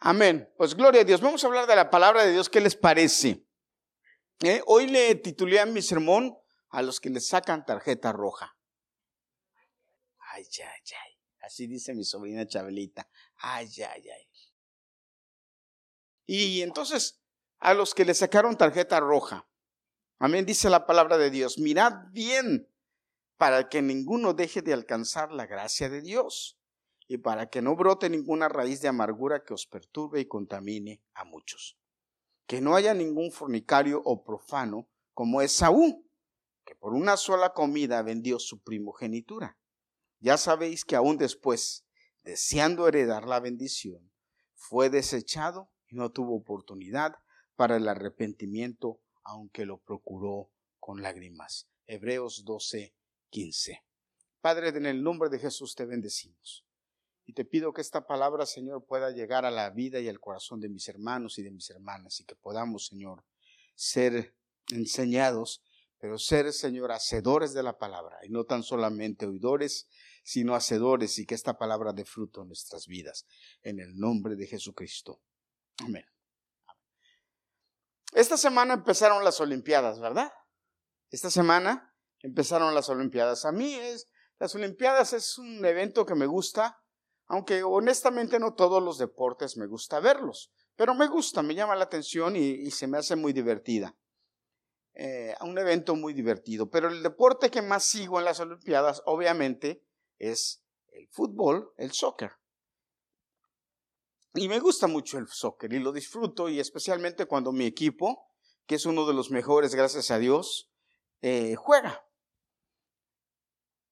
Amén. Pues gloria a Dios. Vamos a hablar de la palabra de Dios. ¿Qué les parece? Eh, hoy le titulé a mi sermón a los que les sacan tarjeta roja. Ay, ay, ay. Así dice mi sobrina Chabelita. Ay, ay, ay. Y entonces, a los que le sacaron tarjeta roja. Amén, dice la palabra de Dios. Mirad bien para que ninguno deje de alcanzar la gracia de Dios y para que no brote ninguna raíz de amargura que os perturbe y contamine a muchos. Que no haya ningún fornicario o profano como es Saúl, que por una sola comida vendió su primogenitura. Ya sabéis que aún después, deseando heredar la bendición, fue desechado y no tuvo oportunidad para el arrepentimiento, aunque lo procuró con lágrimas. Hebreos 12, 15. Padre, en el nombre de Jesús te bendecimos. Y te pido que esta palabra, Señor, pueda llegar a la vida y al corazón de mis hermanos y de mis hermanas y que podamos, Señor, ser enseñados, pero ser, Señor, hacedores de la palabra y no tan solamente oidores, sino hacedores y que esta palabra dé fruto en nuestras vidas. En el nombre de Jesucristo. Amén. Esta semana empezaron las Olimpiadas, ¿verdad? Esta semana empezaron las Olimpiadas. A mí es, las Olimpiadas es un evento que me gusta aunque honestamente no todos los deportes me gusta verlos, pero me gusta, me llama la atención y, se me hace muy divertida. Eh, un evento muy divertido, pero el deporte que más sigo en las Olimpiadas, obviamente, es el fútbol, el soccer. Y me gusta mucho el soccer y lo disfruto y especialmente cuando mi equipo, que es uno de los mejores, gracias a Dios, eh, juega.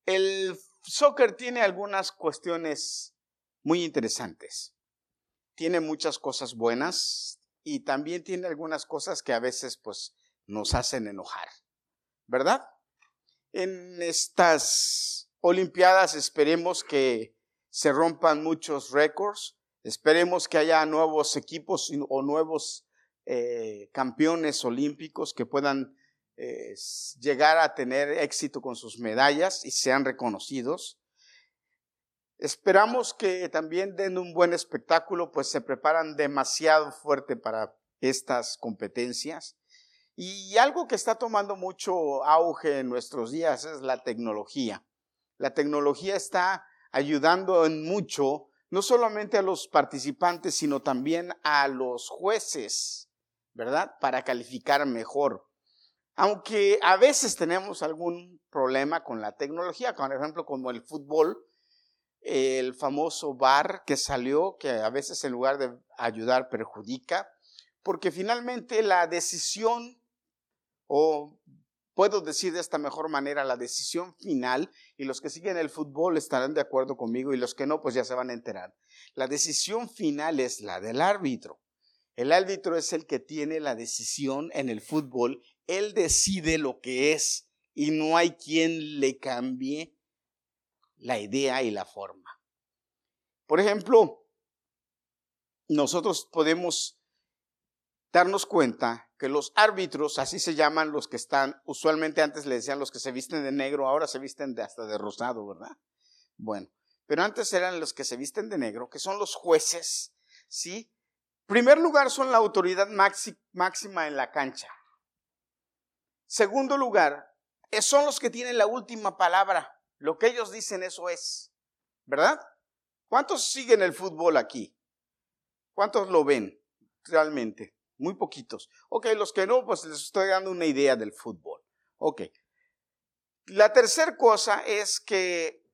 El soccer tiene algunas cuestiones muy interesantes. Tiene muchas cosas buenas y también tiene algunas cosas que a veces pues nos hacen enojar, ¿verdad? En estas Olimpiadas esperemos que se rompan muchos récords, esperemos que haya nuevos equipos o nuevos eh, campeones olímpicos que puedan eh, llegar a tener éxito con sus medallas y sean reconocidos. Esperamos que también den un buen espectáculo, pues se preparan demasiado fuerte para estas competencias. Y algo que está tomando mucho auge en nuestros días es la tecnología. La tecnología está ayudando en mucho, no solamente a los participantes, sino también a los jueces, ¿verdad? Para calificar mejor. Aunque a veces tenemos algún problema con la tecnología, por ejemplo, como el fútbol, el famoso bar que salió, que a veces en lugar de ayudar perjudica, porque finalmente la decisión, o puedo decir de esta mejor manera, la decisión final, y los que siguen el fútbol estarán de acuerdo conmigo y los que no, pues ya se van a enterar. La decisión final es la del árbitro. El árbitro es el que tiene la decisión en el fútbol, él decide lo que es y no hay quien le cambie la idea y la forma. Por ejemplo, nosotros podemos darnos cuenta que los árbitros, así se llaman los que están, usualmente antes le decían los que se visten de negro, ahora se visten de hasta de rosado, ¿verdad? Bueno, pero antes eran los que se visten de negro, que son los jueces, ¿sí? Primer lugar, son la autoridad máxima en la cancha. Segundo lugar, son los que tienen la última palabra. Lo que ellos dicen, eso es. ¿Verdad? ¿Cuántos siguen el fútbol aquí? ¿Cuántos lo ven realmente? Muy poquitos. Ok, los que no, pues les estoy dando una idea del fútbol. Ok. La tercera cosa es que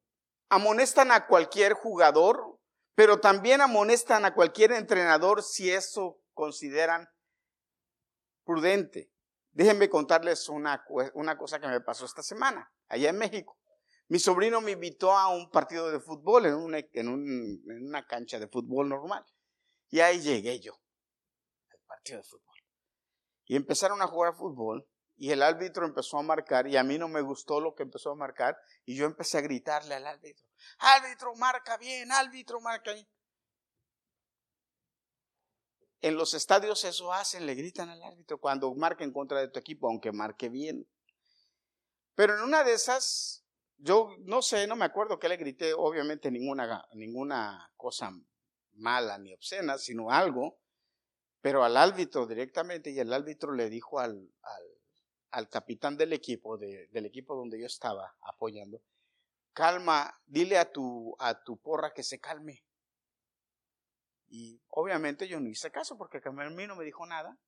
amonestan a cualquier jugador, pero también amonestan a cualquier entrenador si eso consideran prudente. Déjenme contarles una, una cosa que me pasó esta semana, allá en México. Mi sobrino me invitó a un partido de fútbol en una, en, una cancha de fútbol normal. Y ahí llegué yo, al partido de fútbol. Y empezaron a jugar fútbol y el árbitro empezó a marcar y a mí no me gustó lo que empezó a marcar y yo empecé a gritarle al árbitro, árbitro marca bien, árbitro marca bien. En los estadios eso hacen, le gritan al árbitro cuando marca en contra de tu equipo, aunque marque bien. Pero en una de esas yo no sé, no me acuerdo que le grité, obviamente ninguna, ninguna cosa mala ni obscena, sino algo, pero al árbitro directamente, y el árbitro le dijo al, al, capitán del equipo, del equipo donde yo estaba apoyando, calma, dile a tu, a tu porra que se calme. Y obviamente yo no hice caso porque mí no me dijo nada.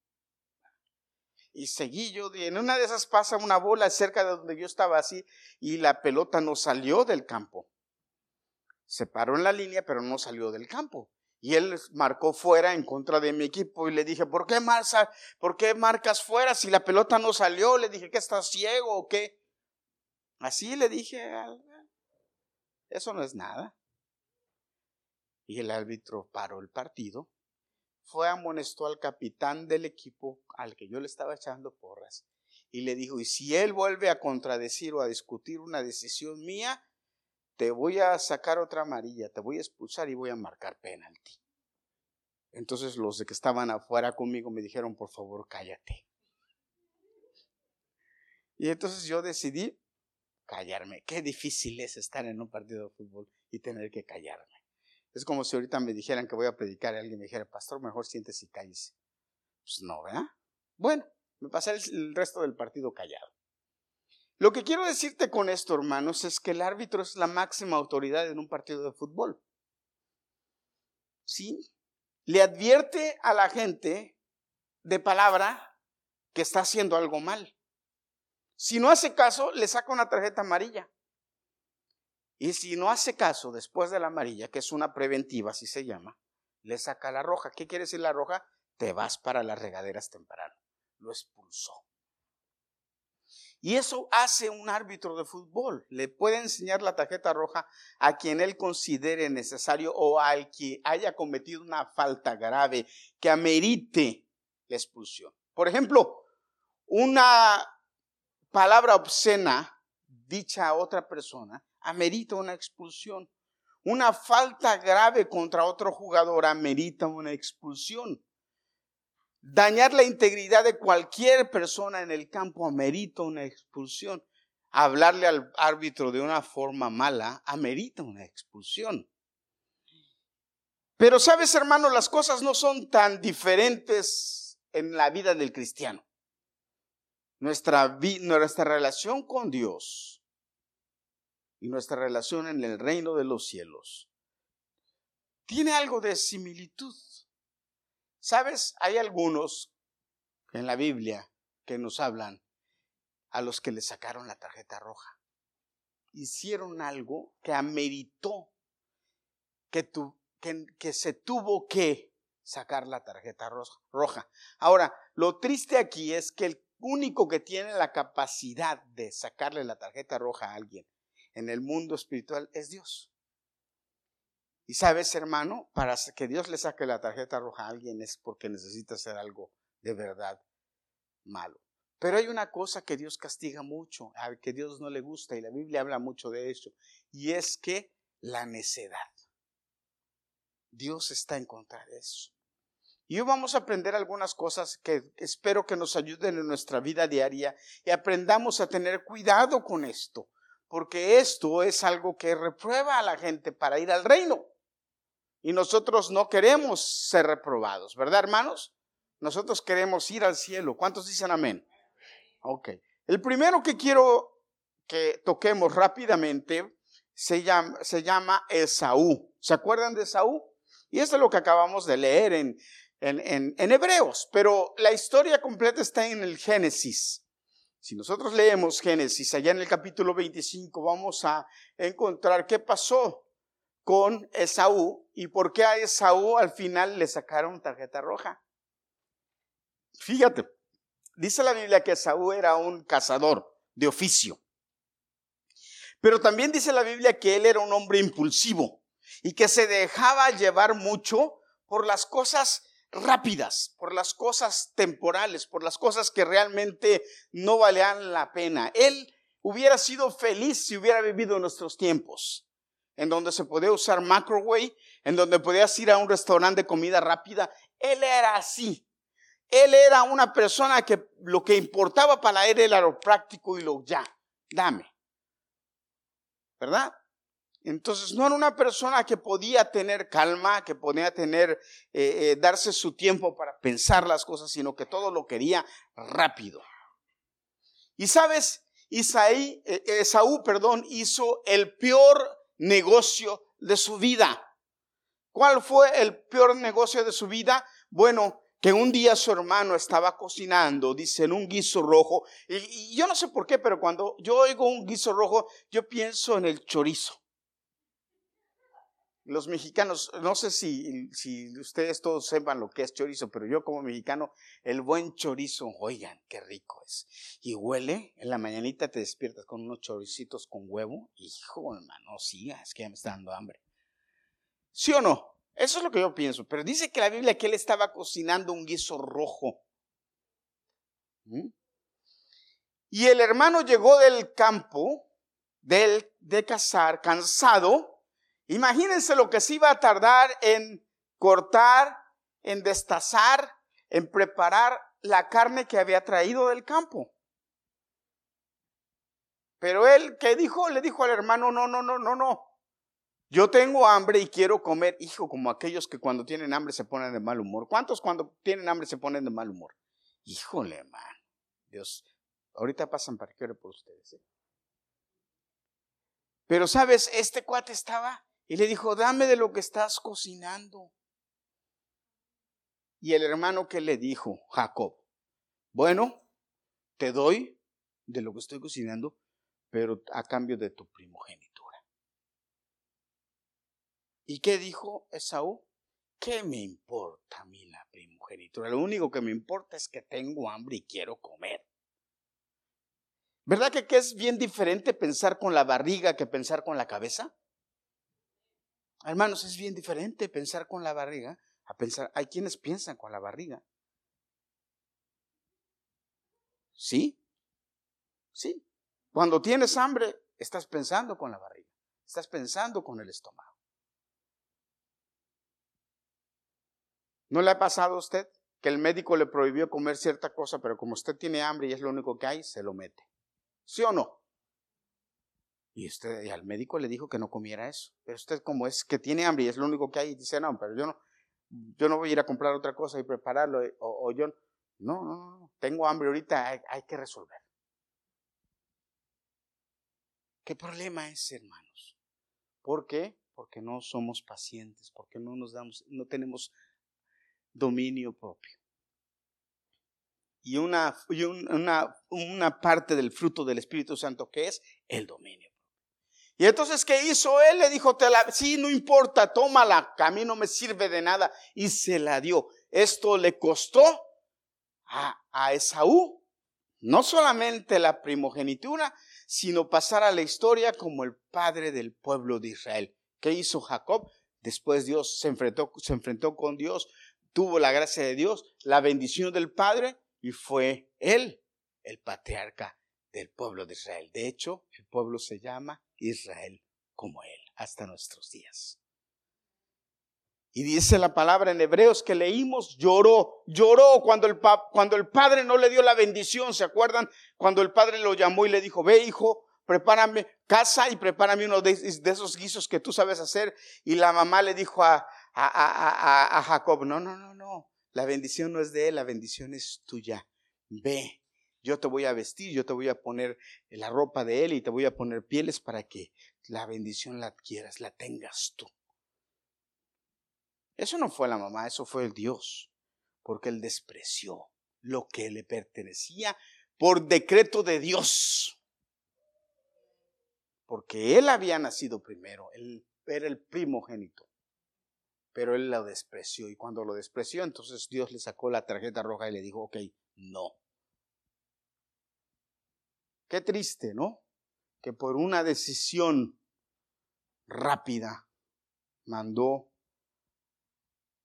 Y seguí yo, en una de esas pasa una bola cerca de donde yo estaba así y la pelota no salió del campo. Se paró en la línea, pero no salió del campo. Y él marcó fuera en contra de mi equipo y le dije, ¿por qué, marca, ¿por qué marcas fuera si la pelota no salió? Le dije, ¿que estás ciego o qué? Así le dije, eso no es nada. Y el árbitro paró el partido, fue amonestó al capitán del equipo al que yo le estaba echando porras y le dijo, y si él vuelve a contradecir o a discutir una decisión mía, te voy a sacar otra amarilla, te voy a expulsar y voy a marcar penalti. Entonces los de que estaban afuera conmigo me dijeron, por favor, cállate. Y entonces yo decidí callarme. Qué difícil es estar en un partido de fútbol y tener que callarme. Es como si ahorita me dijeran que voy a predicar y alguien me dijera, pastor, mejor siéntese y cállese. Pues no, ¿verdad? Bueno, me pasé el resto del partido callado. Lo que quiero decirte con esto, hermanos, es que el árbitro es la máxima autoridad en un partido de fútbol. ¿Sí? Le advierte a la gente de palabra que está haciendo algo mal. Si no hace caso, le saca una tarjeta amarilla. Y si no hace caso después de la amarilla, que es una preventiva, así se llama, le saca la roja. ¿Qué quiere decir la roja? Te vas para las regaderas temprano. Lo expulsó. Y eso hace un árbitro de fútbol. Le puede enseñar la tarjeta roja a quien él considere necesario o al que haya cometido una falta grave que amerite la expulsión. Por ejemplo, una palabra obscena dicha a otra persona amerita una expulsión. Una falta grave contra otro jugador amerita una expulsión. Dañar la integridad de cualquier persona en el campo amerita una expulsión. Hablarle al árbitro de una forma mala amerita una expulsión. Pero sabes, hermano, las cosas no son tan diferentes en la vida del cristiano. Nuestra, nuestra relación con Dios y nuestra relación en el reino de los cielos tiene algo de similitud. ¿Sabes? Hay algunos en la Biblia que nos hablan a los que le sacaron la tarjeta roja. Hicieron algo que ameritó que, que, se tuvo que sacar la tarjeta roja. Ahora, lo triste aquí es que el único que tiene la capacidad de sacarle la tarjeta roja a alguien en el mundo espiritual es Dios. Y sabes, hermano, para que Dios le saque la tarjeta roja a alguien es porque necesita hacer algo de verdad malo. Pero hay una cosa que Dios castiga mucho, que Dios no le gusta, y la Biblia habla mucho de eso, y es que la necedad. Dios está en contra de eso. Y hoy vamos a aprender algunas cosas que espero que nos ayuden en nuestra vida diaria y aprendamos a tener cuidado con esto, porque esto es algo que reprueba a la gente para ir al reino. Y nosotros no queremos ser reprobados, ¿verdad, hermanos? Nosotros queremos ir al cielo. ¿Cuántos dicen amén? Ok. El primero que quiero que toquemos rápidamente se llama, se llama Esaú. ¿Se acuerdan de Esaú? Y esto es lo que acabamos de leer en, en, en, Hebreos, pero la historia completa está en el Génesis. Si nosotros leemos Génesis allá en el capítulo 25, vamos a encontrar qué pasó con Esaú y por qué a Esaú al final le sacaron tarjeta roja. Fíjate, dice la Biblia que Esaú era un cazador de oficio. Pero también dice la Biblia que él era un hombre impulsivo y que se dejaba llevar mucho por las cosas rápidas, por las cosas temporales, por las cosas que realmente no valían la pena. Él hubiera sido feliz si hubiera vivido en nuestros tiempos en donde se podía usar microwave, en donde podías ir a un restaurante de comida rápida. Él era así. Él era una persona que lo que importaba para él era lo práctico y lo ya. Dame. ¿Verdad? Entonces no era una persona que podía tener calma, que podía tener, eh, eh, darse su tiempo para pensar las cosas, sino que todo lo quería rápido. Y sabes, Isaí, eh, Esaú, perdón, hizo el peor negocio de su vida. ¿Cuál fue el peor negocio de su vida? Bueno, que un día su hermano estaba cocinando, dice, en un guiso rojo. Y, y, yo no sé por qué, pero cuando yo oigo un guiso rojo, yo pienso en el chorizo los mexicanos, no sé si, ustedes todos sepan lo que es chorizo, pero yo como mexicano, el buen chorizo, oigan, qué rico es. Y huele, en la mañanita te despiertas con unos choricitos con huevo. Hijo, hermano, sí, es que ya me está dando hambre. ¿Sí o no? Eso es lo que yo pienso. Pero dice que la Biblia que él estaba cocinando un guiso rojo. ¿Mm? Y el hermano llegó del campo, del, de cazar, cansado, Imagínense lo que se iba a tardar en cortar, en destazar, en preparar la carne que había traído del campo. Pero él, ¿qué dijo? Le dijo al hermano, no, no, no, no, no. Yo tengo hambre y quiero comer, hijo, como aquellos que cuando tienen hambre se ponen de mal humor. ¿Cuántos cuando tienen hambre se ponen de mal humor? Híjole, hermano. Dios, ahorita pasan para que por ustedes. ¿eh? Pero sabes, este cuate estaba y le dijo, dame de lo que estás cocinando. Y el hermano que le dijo, Jacob, bueno, te doy de lo que estoy cocinando, pero a cambio de tu primogenitura. ¿Y qué dijo Esaú? ¿Qué me importa a mí la primogenitura? Lo único que me importa es que tengo hambre y quiero comer. ¿Verdad que, que es bien diferente pensar con la barriga que pensar con la cabeza? Hermanos, es bien diferente pensar con la barriga a pensar, hay quienes piensan con la barriga. ¿Sí? Sí. Cuando tienes hambre, estás pensando con la barriga, estás pensando con el estómago. ¿No le ha pasado a usted que el médico le prohibió comer cierta cosa, pero como usted tiene hambre y es lo único que hay, se lo mete? ¿Sí o no? Y, usted, y al médico le dijo que no comiera eso. Pero usted como es que tiene hambre y es lo único que hay, dice, no, pero yo no, yo no voy a ir a comprar otra cosa y prepararlo. Eh, o, yo, no, no, no, tengo hambre ahorita, hay, hay que resolver. ¿Qué problema es, hermanos? ¿Por qué? Porque no somos pacientes, porque no nos damos, no tenemos dominio propio. Y una, y una, una parte del fruto del Espíritu Santo que es el dominio. Y entonces, ¿qué hizo él? Le dijo, sí, no importa, tómala, a mí no me sirve de nada. Y se la dio. Esto le costó a, a Esaú no solamente la primogenitura, sino pasar a la historia como el padre del pueblo de Israel. ¿Qué hizo Jacob? Después Dios se enfrentó, se enfrentó con Dios, tuvo la gracia de Dios, la bendición del Padre y fue él el patriarca del pueblo de Israel. De hecho, el pueblo se llama Israel como él hasta nuestros días. Y dice la palabra en Hebreos que leímos, lloró, lloró cuando el, cuando el padre no le dio la bendición. ¿Se acuerdan? Cuando el padre lo llamó y le dijo, ve hijo, prepárame casa y prepárame uno de, esos guisos que tú sabes hacer. Y la mamá le dijo a, a, a Jacob, no, no, no, no, la bendición no es de él, la bendición es tuya. Ve, yo te voy a vestir, yo te voy a poner la ropa de Él y te voy a poner pieles para que la bendición la adquieras, la tengas tú. Eso no fue la mamá, eso fue el Dios, porque Él despreció lo que le pertenecía por decreto de Dios. Porque Él había nacido primero, Él era el primogénito, pero Él lo despreció y cuando lo despreció, entonces Dios le sacó la tarjeta roja y le dijo, ok, no. Qué triste, ¿no? Que por una decisión rápida mandó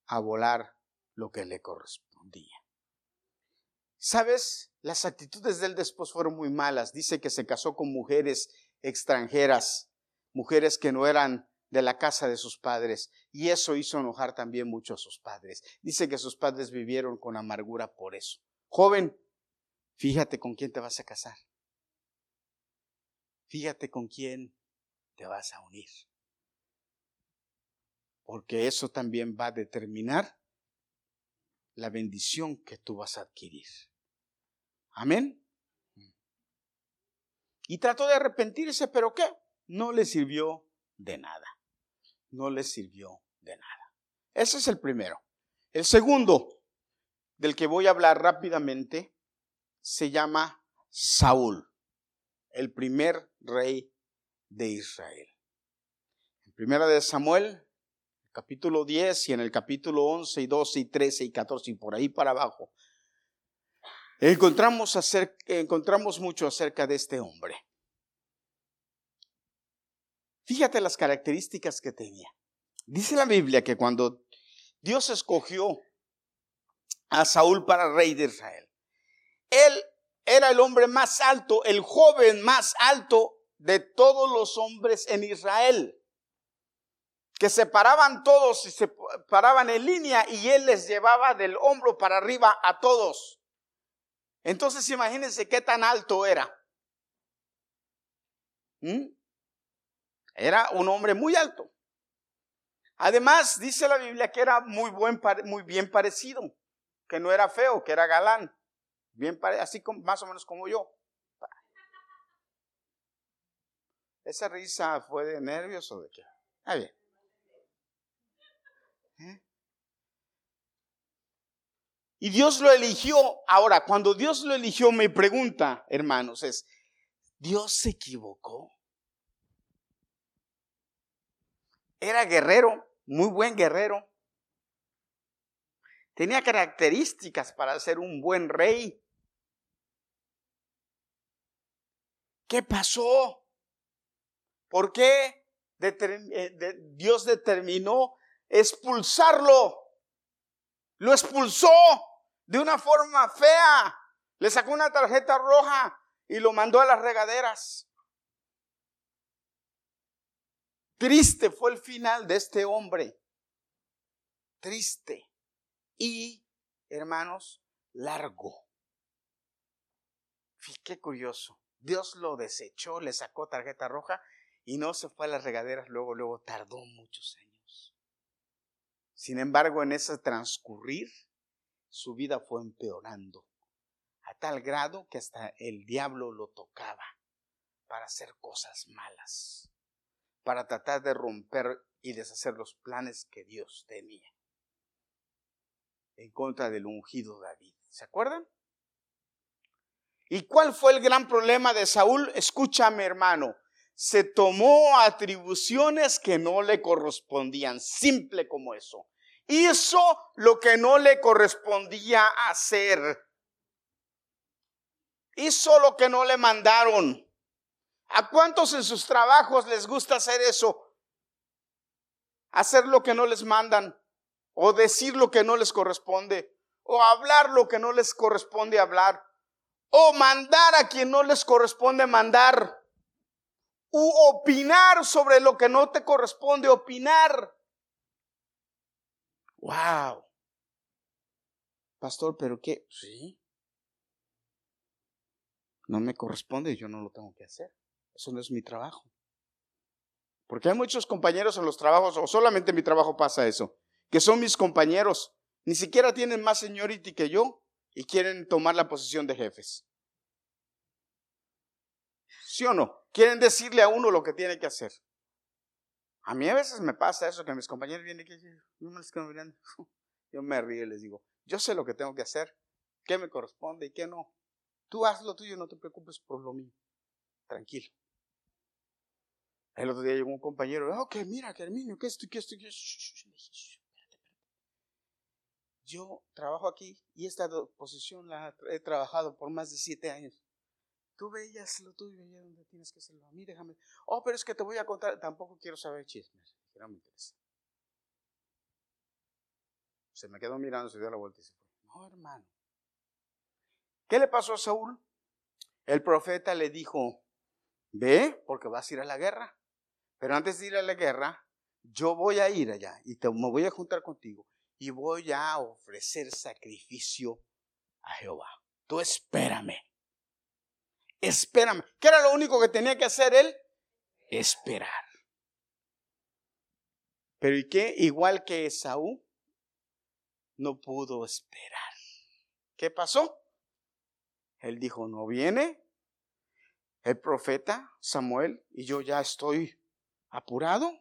a volar lo que le correspondía. ¿Sabes? Las actitudes del después fueron muy malas. Dice que se casó con mujeres extranjeras, mujeres que no eran de la casa de sus padres, y eso hizo enojar también mucho a sus padres. Dice que sus padres vivieron con amargura por eso. Joven, fíjate con quién te vas a casar. Fíjate con quién te vas a unir. porque eso también va a determinar la bendición que tú vas a adquirir. Amén. Y trató de arrepentirse, pero ¿qué? No le sirvió de nada. No le sirvió de nada. Ese es el primero. El segundo, del que voy a hablar rápidamente, se llama Saúl, el primer rey de Israel. En primera de Samuel, capítulo 10 y en el capítulo 11 y 12 y 13 y 14 y por ahí para abajo, encontramos, encontramos mucho acerca de este hombre. Fíjate las características que tenía. Dice la Biblia que cuando Dios escogió a Saúl para rey de Israel, él era el hombre más alto, el joven más alto de todos los hombres en Israel que se paraban todos y se paraban en línea y él les llevaba del hombro para arriba a todos. Entonces imagínense qué tan alto era. ¿Mm? Era un hombre muy alto. Además, dice la Biblia que era muy, buen, muy bien parecido, que no era feo, que era galán, bien así más o menos como yo. ¿Esa risa fue de nervios o de qué? Ah, bien. ¿Eh? Y Dios lo eligió. Ahora, cuando Dios lo eligió, me pregunta, hermanos, es, ¿Dios se equivocó? Era guerrero, muy buen guerrero. Tenía características para ser un buen rey. ¿Qué pasó? ¿Por qué eh, Dios determinó expulsarlo. Lo expulsó de una forma fea. Le sacó una tarjeta roja y lo mandó a las regaderas. Triste fue el final de este hombre. Triste. Y, hermanos, largo. Qué curioso. Dios lo desechó, le sacó tarjeta roja y no se fue a las regaderas. Luego, luego tardó muchos años. Sin embargo, en ese transcurrir, su vida fue empeorando, a tal grado que hasta el diablo lo tocaba para hacer cosas malas, para tratar de romper y deshacer los planes que Dios tenía en contra del ungido David. ¿Se acuerdan? ¿Y cuál fue el gran problema de Saúl? Escúchame, hermano. Se tomó atribuciones que no le correspondían, simple como eso hizo lo que no le correspondía hacer. Hizo lo que no le mandaron. ¿A cuántos en sus trabajos les gusta hacer eso? Hacer lo que no les mandan, o decir lo que no les corresponde, o hablar lo que no les corresponde hablar, o mandar a quien no les corresponde mandar, u opinar sobre lo que no te corresponde opinar. ¡Wow! Pastor, ¿pero qué? Sí. No me corresponde, yo no lo tengo que hacer. Eso no es mi trabajo. Porque hay muchos compañeros en los trabajos, o solamente en mi trabajo pasa eso, que son mis compañeros, ni siquiera tienen más seniority que yo y quieren tomar la posición de jefes. ¿Sí o no? Quieren decirle a uno lo que tiene que hacer. A mí a veces me pasa eso, que mis compañeros vienen y no. Yo me río y les digo, yo sé lo que tengo que hacer, qué me corresponde y qué no. Tú haz lo tuyo, no te preocupes por lo mío. Tranquilo. El otro día llegó un compañero, ok, mira, Carminio, ¿qué esto, qué esto, qué Yo trabajo aquí y esta posición la he trabajado por más de siete años. Tú veías lo tuyo, veías donde tienes que hacerlo. A mí déjame. Oh, pero es que te voy a contar. Tampoco quiero saber chismes. No me interesa. Se me quedó mirando, se dio la vuelta y se fue. No, hermano. ¿Qué le pasó a Saúl? El profeta le dijo, ve, porque vas a ir a la guerra. Pero antes de ir a la guerra, yo voy a ir allá y te, me voy a juntar contigo y voy a ofrecer sacrificio a Jehová. Tú espérame. Espérame. ¿Qué era lo único que tenía que hacer él? Esperar. Pero ¿y qué? Igual que Esaú, no pudo esperar. ¿Qué pasó? Él dijo, no viene el profeta Samuel y yo ya estoy apurado.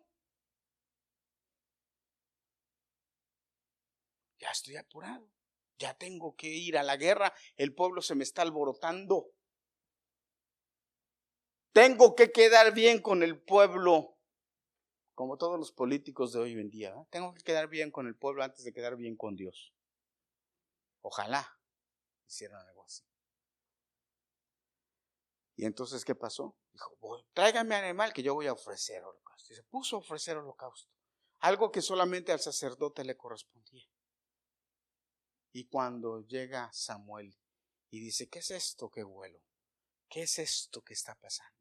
Ya estoy apurado. Ya tengo que ir a la guerra. El pueblo se me está alborotando. Tengo que quedar bien con el pueblo. Como todos los políticos de hoy en día. Tengo que quedar bien con el pueblo antes de quedar bien con Dios. Ojalá hicieran algo así. Y entonces, ¿qué pasó? Dijo, tráigame animal que yo voy a ofrecer holocausto. Y se puso a ofrecer holocausto. Algo que solamente al sacerdote le correspondía. Y cuando llega Samuel y dice, ¿qué es esto que vuelo? ¿Qué es esto que está pasando?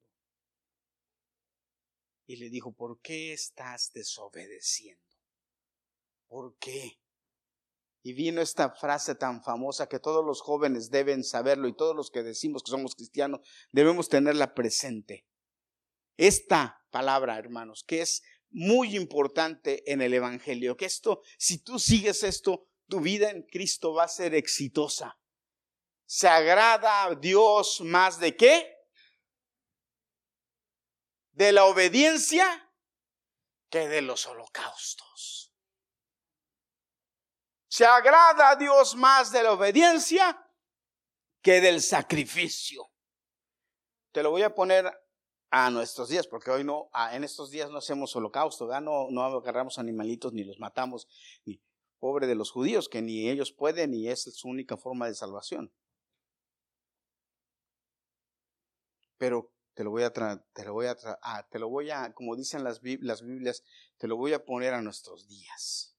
Y le dijo, ¿por qué estás desobedeciendo? ¿Por qué? Y vino esta frase tan famosa que todos los jóvenes deben saberlo y todos los que decimos que somos cristianos debemos tenerla presente. Esta palabra, hermanos, que es muy importante en el Evangelio, que esto, si tú sigues esto, tu vida en Cristo va a ser exitosa. ¿Se agrada a Dios más de qué? De la obediencia que de los holocaustos. Se agrada a Dios más de la obediencia que del sacrificio. Te lo voy a poner a nuestros días, porque hoy no, en estos días no hacemos holocausto, No, no agarramos animalitos ni los matamos, ni pobre de los judíos, que ni ellos pueden, ni es su única forma de salvación. Pero te lo voy a, te lo voy a, ah, te lo voy a, como dicen las, las Biblias, te lo voy a poner a nuestros días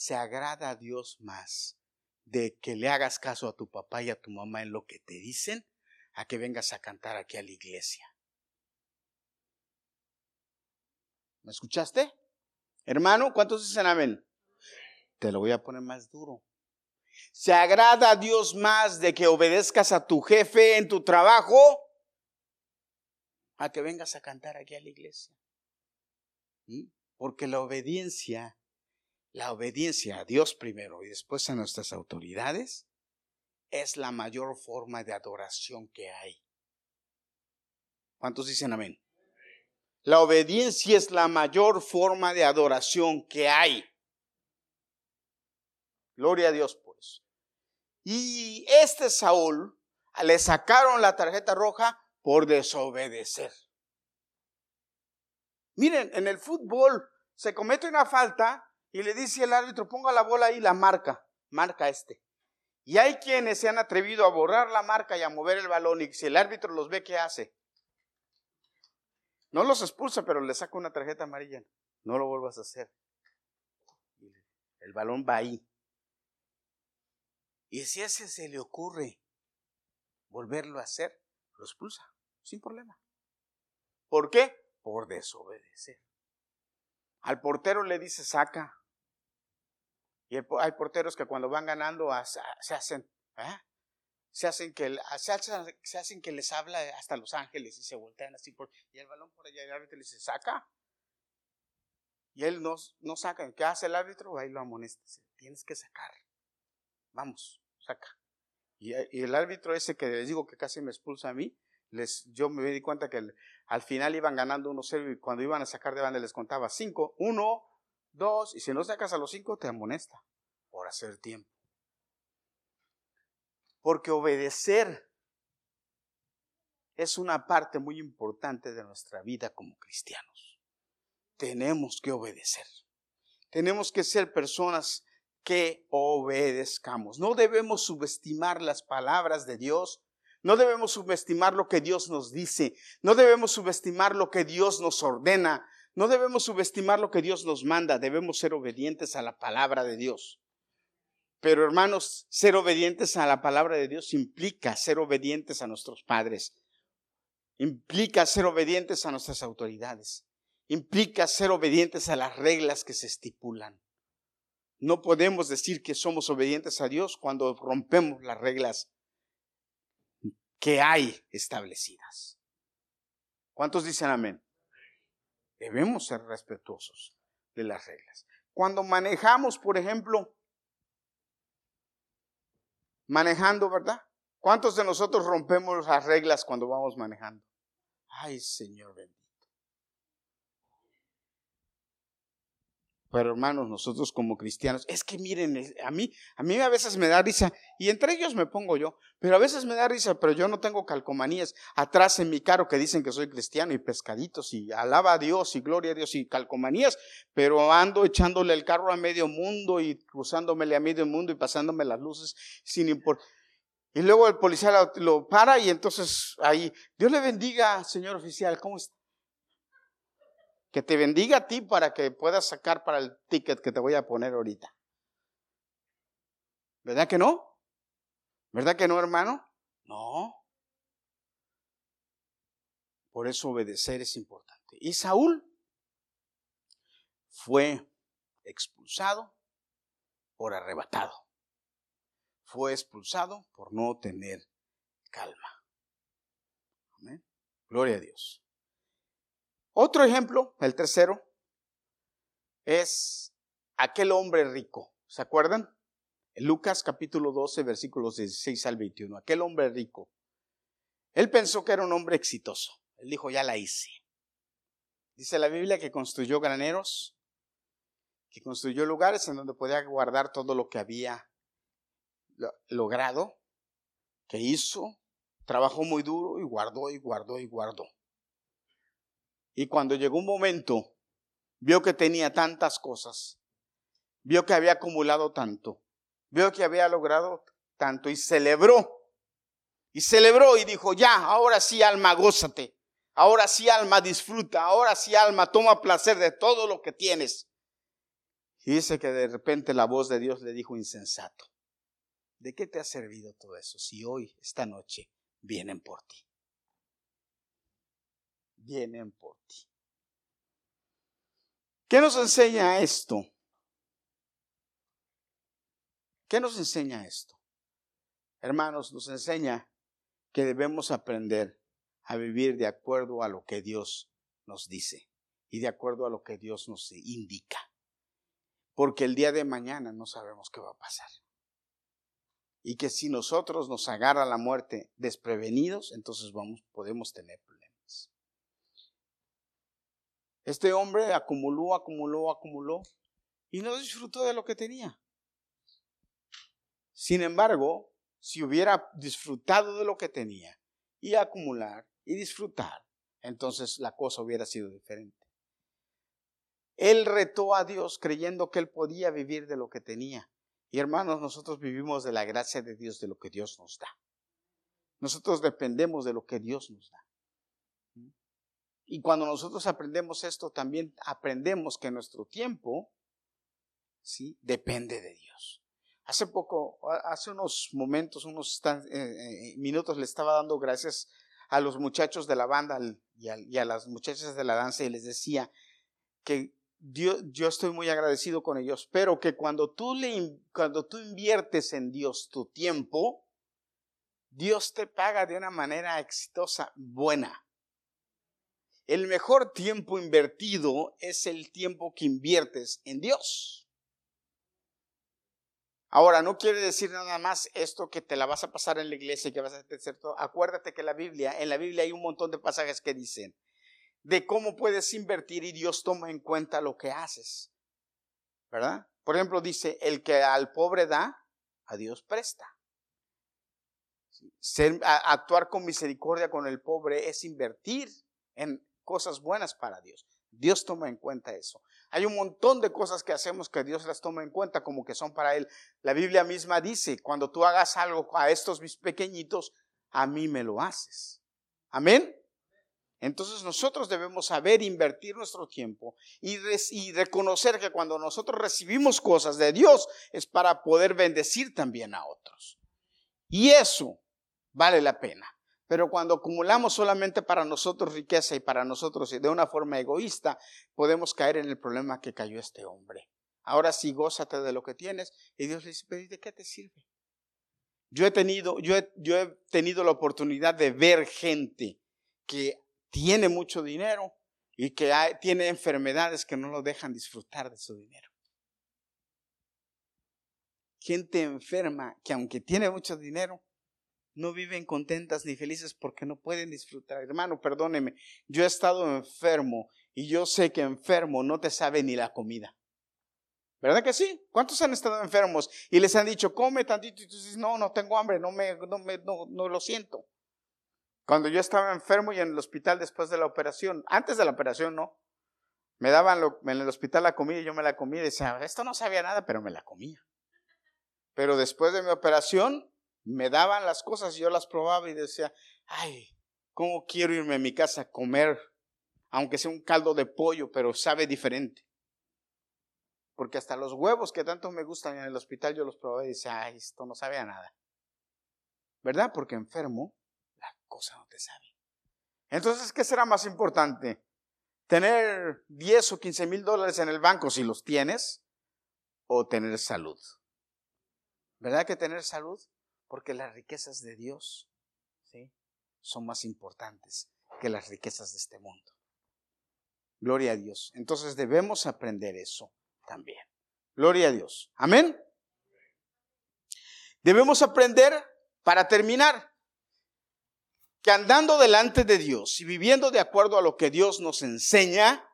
se agrada a Dios más de que le hagas caso a tu papá y a tu mamá en lo que te dicen a que vengas a cantar aquí a la iglesia. ¿Me escuchaste? Hermano, ¿cuántos dicen amén? Te lo voy a poner más duro. Se agrada a Dios más de que obedezcas a tu jefe en tu trabajo a que vengas a cantar aquí a la iglesia. Porque la obediencia la obediencia a Dios primero y después a nuestras autoridades es la mayor forma de adoración que hay. ¿Cuántos dicen amén? La obediencia es la mayor forma de adoración que hay. Gloria a Dios, pues. Y este Saúl le sacaron la tarjeta roja por desobedecer. Miren, en el fútbol se comete una falta y le dice el árbitro, ponga la bola ahí, la marca, marca este. Y hay quienes se han atrevido a borrar la marca y a mover el balón y si el árbitro los ve, ¿qué hace? No los expulsa, pero le saca una tarjeta amarilla. No lo vuelvas a hacer. El balón va ahí. Y si a ese se le ocurre volverlo a hacer, lo expulsa, sin problema. ¿Por qué? Por desobedecer. Al portero le dice saca. Y hay porteros que cuando van ganando se hacen, ¿eh? se hacen que se hacen, que les habla hasta Los Ángeles y se voltean así por y el balón por allá el árbitro le dice saca y él no, no saca ¿qué hace el árbitro? ahí lo amonesta tienes que sacar vamos saca y, el árbitro ese que les digo que casi me expulsa a mí les, yo me di cuenta que al final iban ganando 1-0 y cuando iban a sacar de banda les contaba 5, 1, dos, y si no sacas a los cinco, te amonesta por hacer tiempo. Porque obedecer es una parte muy importante de nuestra vida como cristianos. Tenemos que obedecer. Tenemos que ser personas que obedezcamos. No debemos subestimar las palabras de Dios. No debemos subestimar lo que Dios nos dice. No debemos subestimar lo que Dios nos ordena. No debemos subestimar lo que Dios nos manda, debemos ser obedientes a la palabra de Dios. Pero hermanos, ser obedientes a la palabra de Dios implica ser obedientes a nuestros padres, implica ser obedientes a nuestras autoridades, implica ser obedientes a las reglas que se estipulan. No podemos decir que somos obedientes a Dios cuando rompemos las reglas que hay establecidas. ¿Cuántos dicen amén? Debemos ser respetuosos. de las reglas. Cuando manejamos, por ejemplo, manejando, ¿verdad? ¿Cuántos de nosotros rompemos las reglas cuando vamos manejando? Ay, Señor bendito. Pero hermanos, nosotros como cristianos, es que miren, a mí, a mí a veces me da risa, y entre ellos me pongo yo, pero a veces me da risa, pero yo no tengo calcomanías atrás en mi carro que dicen que soy cristiano y pescaditos y alaba a Dios y gloria a Dios y calcomanías, pero ando echándole el carro a medio mundo y cruzándomele a medio mundo y pasándome las luces sin importar. Y luego el policía lo, lo, para y entonces ahí, Dios le bendiga, señor oficial, ¿cómo está? Que te bendiga a ti para que puedas sacar para el ticket que te voy a poner ahorita. ¿Verdad que no? ¿Verdad que no, hermano? No. Por eso obedecer es importante. Y Saúl fue expulsado por arrebatado. Fue expulsado por no tener calma. Gloria a Dios. Otro ejemplo, el tercero, es aquel hombre rico. ¿Se acuerdan? Lucas capítulo 12, versículos 16 al 21. Aquel hombre rico. Él pensó que era un hombre exitoso. Él dijo, ya la hice. Dice la Biblia que construyó graneros, que construyó lugares en donde podía guardar todo lo que había logrado, que hizo, trabajó muy duro y guardó y guardó y guardó. Y cuando llegó un momento, vio que tenía tantas cosas, vio que había acumulado tanto, vio que había logrado tanto y celebró. Y celebró y dijo, ya, ahora sí alma, gózate. Ahora sí alma, disfruta. Ahora sí alma, toma placer de todo lo que tienes. Y dice que de repente la voz de Dios le dijo insensato. ¿De qué te ha servido todo eso si hoy, esta noche, vienen por ti? Vienen por ti. ¿Qué nos enseña esto? ¿Qué nos enseña esto? Hermanos, nos enseña que debemos aprender a vivir de acuerdo a lo que Dios nos dice y de acuerdo a lo que Dios nos indica. Porque el día de mañana no sabemos qué va a pasar. Y que si nosotros nos agarra la muerte desprevenidos, entonces vamos, podemos tener este hombre acumuló, acumuló, acumuló y no disfrutó de lo que tenía. Sin embargo, si hubiera disfrutado de lo que tenía y acumular y disfrutar, entonces la cosa hubiera sido diferente. Él retó a Dios creyendo que él podía vivir de lo que tenía. Y hermanos, nosotros vivimos de la gracia de Dios, de lo que Dios nos da. Nosotros dependemos de lo que Dios nos da. Y cuando nosotros aprendemos esto, también aprendemos que nuestro tiempo, ¿sí? Depende de Dios. Hace poco, hace unos momentos, unos eh, eh, minutos, le estaba dando gracias a los muchachos de la banda y a, y a las muchachas de la danza y les decía que Dios, yo estoy muy agradecido con ellos, pero que cuando tú, le, cuando tú inviertes en Dios tu tiempo, Dios te paga de una manera exitosa, buena. El mejor tiempo invertido es el tiempo que inviertes en Dios. Ahora, no quiere decir nada más esto que te la vas a pasar en la iglesia y que vas a hacer todo. Acuérdate que la Biblia, en la Biblia hay un montón de pasajes que dicen de cómo puedes invertir y Dios toma en cuenta lo que haces. ¿Verdad? Por ejemplo, dice, el que al pobre da, a Dios presta. actuar con misericordia con el pobre es invertir en cosas buenas para Dios. Dios toma en cuenta eso. Hay un montón de cosas que hacemos que Dios las toma en cuenta como que son para Él. La Biblia misma dice, cuando tú hagas algo a estos mis pequeñitos, a mí me lo haces. Amén. Entonces nosotros debemos saber invertir nuestro tiempo y, y, reconocer que cuando nosotros recibimos cosas de Dios es para poder bendecir también a otros. Y eso vale la pena. Pero cuando acumulamos solamente para nosotros riqueza y para nosotros de una forma egoísta, podemos caer en el problema que cayó este hombre. Ahora sí, gózate de lo que tienes. Y Dios le dice, ¿de qué te sirve? Yo he tenido, yo yo he tenido la oportunidad de ver gente que tiene mucho dinero y que tiene enfermedades que no lo dejan disfrutar de su dinero. Gente enferma que aunque tiene mucho dinero, no viven contentas ni felices porque no pueden disfrutar. Hermano, perdóneme, yo he estado enfermo y yo sé que enfermo no te sabe ni la comida. ¿Verdad que sí? ¿Cuántos han estado enfermos y les han dicho, come tantito? Y tú dices, no, no tengo hambre, no, me, no, me, no, no lo siento. Cuando yo estaba enfermo y en el hospital después de la operación, antes de la operación no, me daban en el hospital la comida y yo me la comía y decía, esto no sabía nada, pero me la comía. Pero después de mi operación, me daban las cosas y yo las probaba y decía, ay, ¿cómo quiero irme a mi casa a comer? Aunque sea un caldo de pollo, pero sabe diferente. Porque hasta los huevos que tanto me gustan en el hospital yo los probé y decía, ay, esto no sabe a nada. ¿Verdad? Porque enfermo, la cosa no te sabe. Entonces, ¿qué será más importante? ¿Tener 10 o 15 mil dólares en el banco si los tienes? ¿O tener salud? ¿Verdad que tener salud? Porque las riquezas de Dios ¿sí? son más importantes que las riquezas de este mundo. Gloria a Dios. Entonces debemos aprender eso también. Gloria a Dios. Amén. Debemos aprender, para terminar, que andando delante de Dios y viviendo de acuerdo a lo que Dios nos enseña,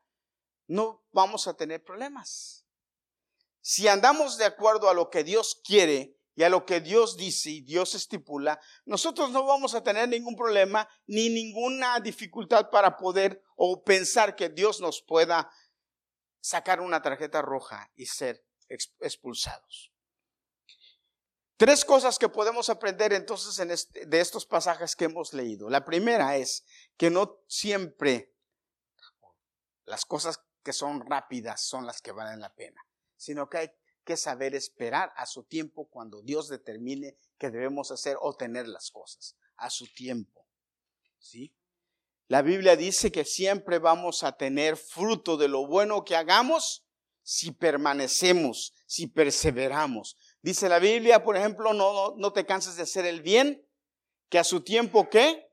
no vamos a tener problemas. Si andamos de acuerdo a lo que Dios quiere y a lo que Dios dice y Dios estipula, nosotros no vamos a tener ningún problema ni ninguna dificultad para poder o pensar que Dios nos pueda sacar una tarjeta roja y ser expulsados. Tres cosas que podemos aprender entonces en este, de estos pasajes que hemos leído. La primera es que no siempre las cosas que son rápidas son las que valen la pena, sino que hay que saber esperar a su tiempo cuando Dios determine que debemos hacer o tener las cosas, a su tiempo. ¿Sí? La Biblia dice que siempre vamos a tener fruto de lo bueno que hagamos si permanecemos, si perseveramos. Dice la Biblia, por ejemplo, no, no, te canses de hacer el bien, que a su tiempo qué?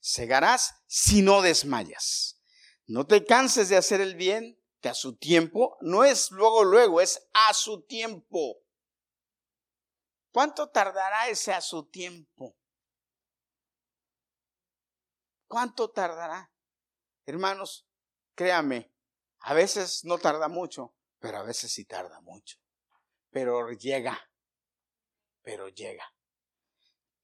Segarás si no desmayas. No te canses de hacer el bien, que a su tiempo no es luego, luego, es a su tiempo. ¿Cuánto tardará ese a su tiempo? ¿Cuánto tardará? Hermanos, créame, a veces no tarda mucho, pero a veces sí tarda mucho. Pero llega, pero llega.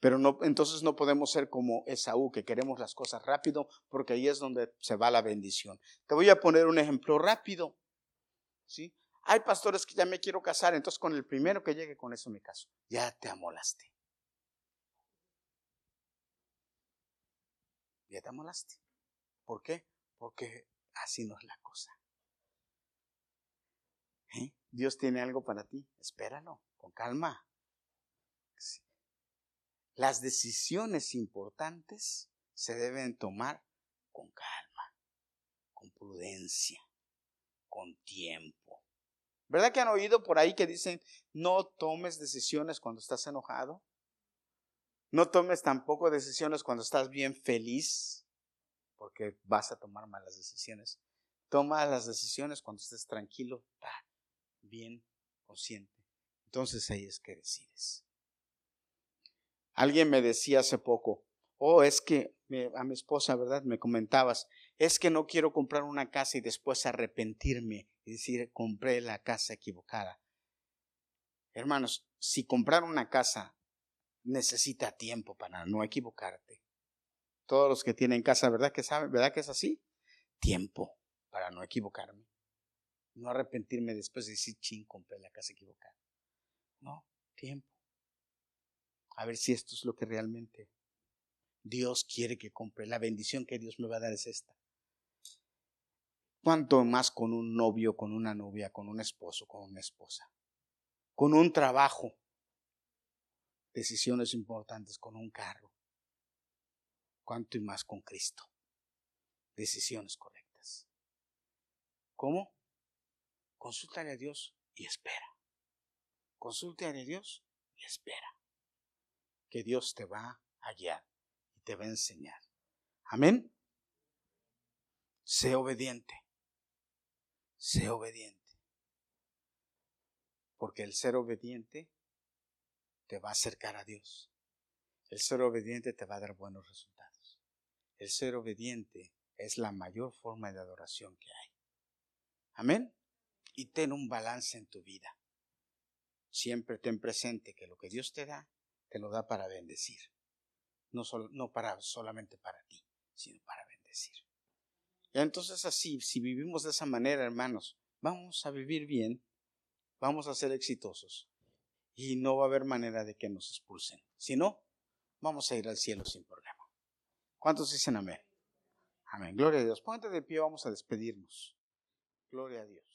Pero no, entonces no podemos ser como Esaú, que queremos las cosas rápido, porque ahí es donde se va la bendición. Te voy a poner un ejemplo rápido. ¿sí? Hay pastores que ya me quiero casar, entonces con el primero que llegue con eso me caso. Ya te amolaste. ya te amolaste. ¿Por qué? Porque así no es la cosa. ¿Eh? Dios tiene algo para ti, espéralo, con calma. Las decisiones importantes se deben tomar con calma, con prudencia, con tiempo. ¿Verdad que han oído por ahí que dicen, no tomes decisiones cuando estás enojado? No tomes tampoco decisiones cuando estás bien feliz, porque vas a tomar malas decisiones. Toma las decisiones cuando estés tranquilo, bien consciente. Entonces ahí es que decides. Alguien me decía hace poco, oh, es que a mi esposa, ¿verdad? Me comentabas, es que no quiero comprar una casa y después arrepentirme y decir, compré la casa equivocada. Hermanos, si comprar una casa necesita tiempo para no equivocarte. Todos los que tienen casa, ¿verdad que saben? ¿Verdad que es así? Tiempo para no equivocarme. No arrepentirme después de decir, ching, compré la casa equivocada. No, tiempo. A ver si esto es lo que realmente Dios quiere que compre. La bendición que Dios me va a dar es esta. ¿Cuánto más con un novio, con una novia, con un esposo, con una esposa? Con un trabajo, decisiones importantes con un carro. Cuánto y más con Cristo. Decisiones correctas. ¿Cómo? Consúltale a Dios y espera. Consúltale a Dios y espera. Que Dios te va a guiar y te va a enseñar. Amén. Sé obediente. Sé obediente. Porque el ser obediente te va a acercar a Dios. El ser obediente te va a dar buenos resultados. El ser obediente es la mayor forma de adoración que hay. Amén. Y ten un balance en tu vida. Siempre ten presente que lo que Dios te da, te lo da para bendecir. No, no para, solamente para ti, sino para bendecir. Y entonces así, si vivimos de esa manera, hermanos, vamos a vivir bien, vamos a ser exitosos y no va a haber manera de que nos expulsen. Si no, vamos a ir al cielo sin problema. ¿Cuántos dicen amén? Amén. Gloria a Dios. Póngate de pie, vamos a despedirnos. Gloria a Dios.